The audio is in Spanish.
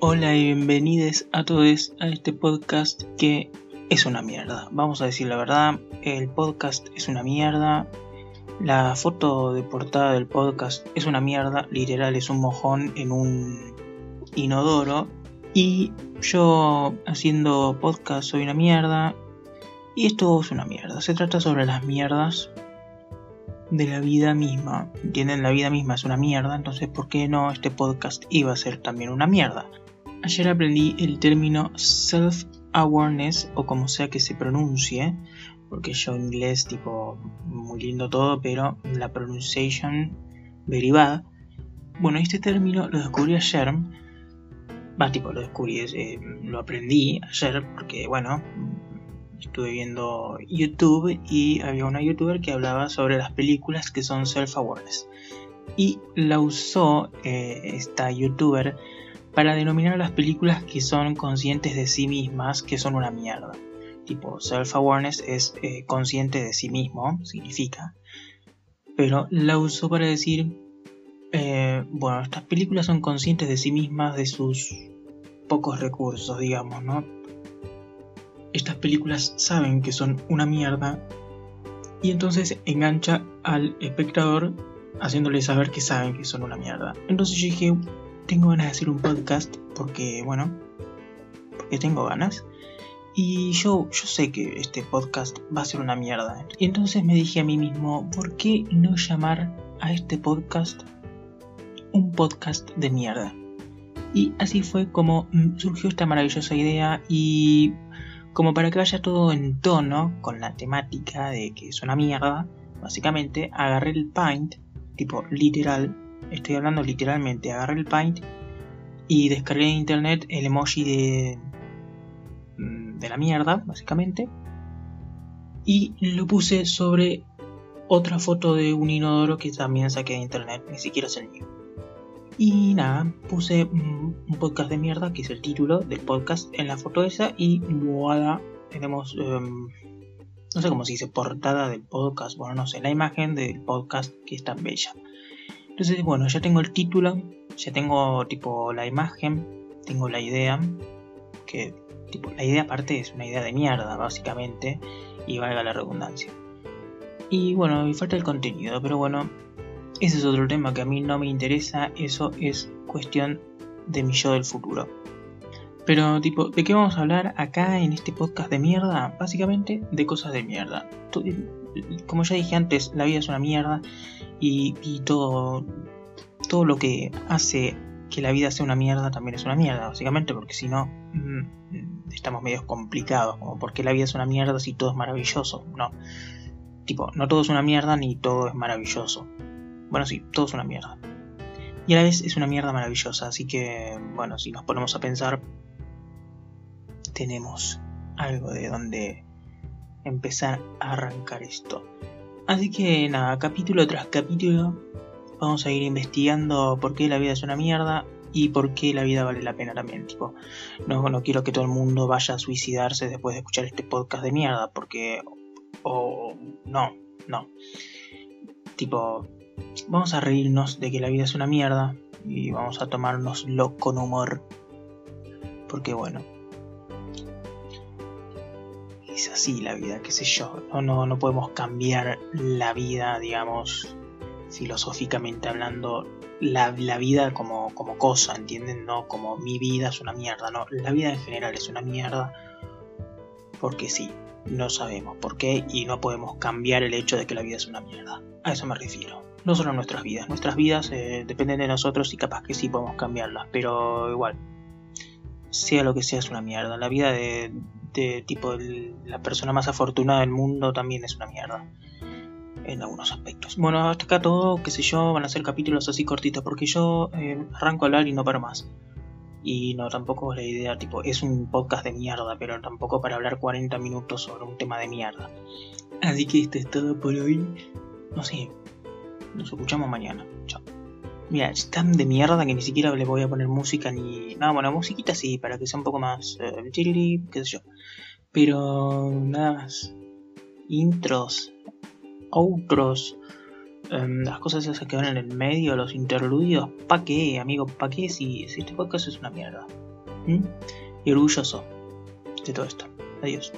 Hola y bienvenidos a todos a este podcast que es una mierda. Vamos a decir la verdad, el podcast es una mierda. La foto de portada del podcast es una mierda, literal es un mojón en un inodoro. Y yo haciendo podcast soy una mierda. Y esto es una mierda. Se trata sobre las mierdas de la vida misma. ¿Entienden? La vida misma es una mierda, entonces ¿por qué no este podcast iba a ser también una mierda? Ayer aprendí el término self-awareness o como sea que se pronuncie, porque yo inglés tipo muy lindo todo, pero la pronunciation very bad. Bueno, este término lo descubrí ayer. Va, tipo, lo descubrí, eh, lo aprendí ayer porque, bueno, estuve viendo YouTube y había una youtuber que hablaba sobre las películas que son self-awareness. Y la usó eh, esta youtuber para denominar a las películas que son conscientes de sí mismas que son una mierda. Tipo, self-awareness es eh, consciente de sí mismo, significa. Pero la usó para decir, eh, bueno, estas películas son conscientes de sí mismas, de sus pocos recursos, digamos, ¿no? Estas películas saben que son una mierda y entonces engancha al espectador haciéndole saber que saben que son una mierda. Entonces yo dije, tengo ganas de hacer un podcast porque, bueno, porque tengo ganas. Y yo, yo sé que este podcast va a ser una mierda. Y entonces me dije a mí mismo, ¿por qué no llamar a este podcast un podcast de mierda? Y así fue como mm, surgió esta maravillosa idea y como para que vaya todo en tono con la temática de que es una mierda, básicamente agarré el Paint, tipo literal, estoy hablando literalmente, agarré el Paint y descargué en internet el emoji de, mm, de la mierda, básicamente, y lo puse sobre otra foto de un inodoro que también saqué de internet, ni siquiera es el mío. Y nada, puse mm, un podcast de mierda, que es el título del podcast, en la foto esa y voilà, tenemos, em, no sé cómo se dice, portada del podcast, bueno, no sé, la imagen del podcast que es tan bella. Entonces, bueno, ya tengo el título, ya tengo tipo la imagen, tengo la idea, que tipo la idea aparte es una idea de mierda, básicamente, y valga la redundancia. Y bueno, me falta el contenido, pero bueno, ese es otro tema que a mí no me interesa, eso es cuestión de mi yo del futuro. Pero, tipo, ¿de qué vamos a hablar acá en este podcast de mierda? Básicamente de cosas de mierda. Como ya dije antes, la vida es una mierda y, todo, todo lo que hace que la vida sea una mierda también es una mierda, básicamente, porque si no, mm, estamos medio complicados, como porque la vida es una mierda si todo es maravilloso, no. Tipo, no todo es una mierda ni todo es maravilloso. Bueno, sí, todo es una mierda. Y a la vez es una mierda maravillosa, así que, bueno, si nos ponemos a pensar, tenemos algo de donde empezar a arrancar esto. Así que nada, capítulo tras capítulo vamos a ir investigando por qué la vida es una mierda y por qué la vida vale la pena también. Tipo, no, no quiero que todo el mundo vaya a suicidarse después de escuchar este podcast de mierda, porque... O... no, no. Tipo, vamos a reírnos de que la vida es una mierda y vamos a tomárnoslo con humor. Porque bueno, es así la vida, qué sé yo. No, no, no podemos cambiar la vida, digamos, filosóficamente hablando, la, vida como, como cosa, ¿entienden? No como mi vida es una mierda, no. La vida en general es una mierda porque sí, no sabemos por qué y no podemos cambiar el hecho de que la vida es una mierda. A eso me refiero. No solo nuestras vidas, nuestras vidas eh, dependen de nosotros y capaz que sí podemos cambiarlas, pero igual, sea lo que sea es una mierda. La vida de, de tipo la persona más afortunada del mundo también es una mierda. En algunos aspectos. Bueno, hasta acá todo, qué sé yo, van a ser capítulos así cortitos, porque yo eh, arranco a hablar y no paro más. Y no, tampoco es la idea, tipo, es un podcast de mierda, pero tampoco para hablar 40 minutos sobre un tema de mierda. Así que esto es todo por hoy. No sé, nos escuchamos mañana. Chao. Mira, es tan de mierda que ni siquiera le voy a poner música ni. No, bueno, musiquita sí, para que sea un poco más. Eh, qué sé yo. Pero nada más. Intros, outros, em, las cosas esas que van en el medio, los interludios. ¿Pa qué, amigo? ¿Pa qué si, si este podcast es una mierda? y orgulloso de todo esto. Adiós.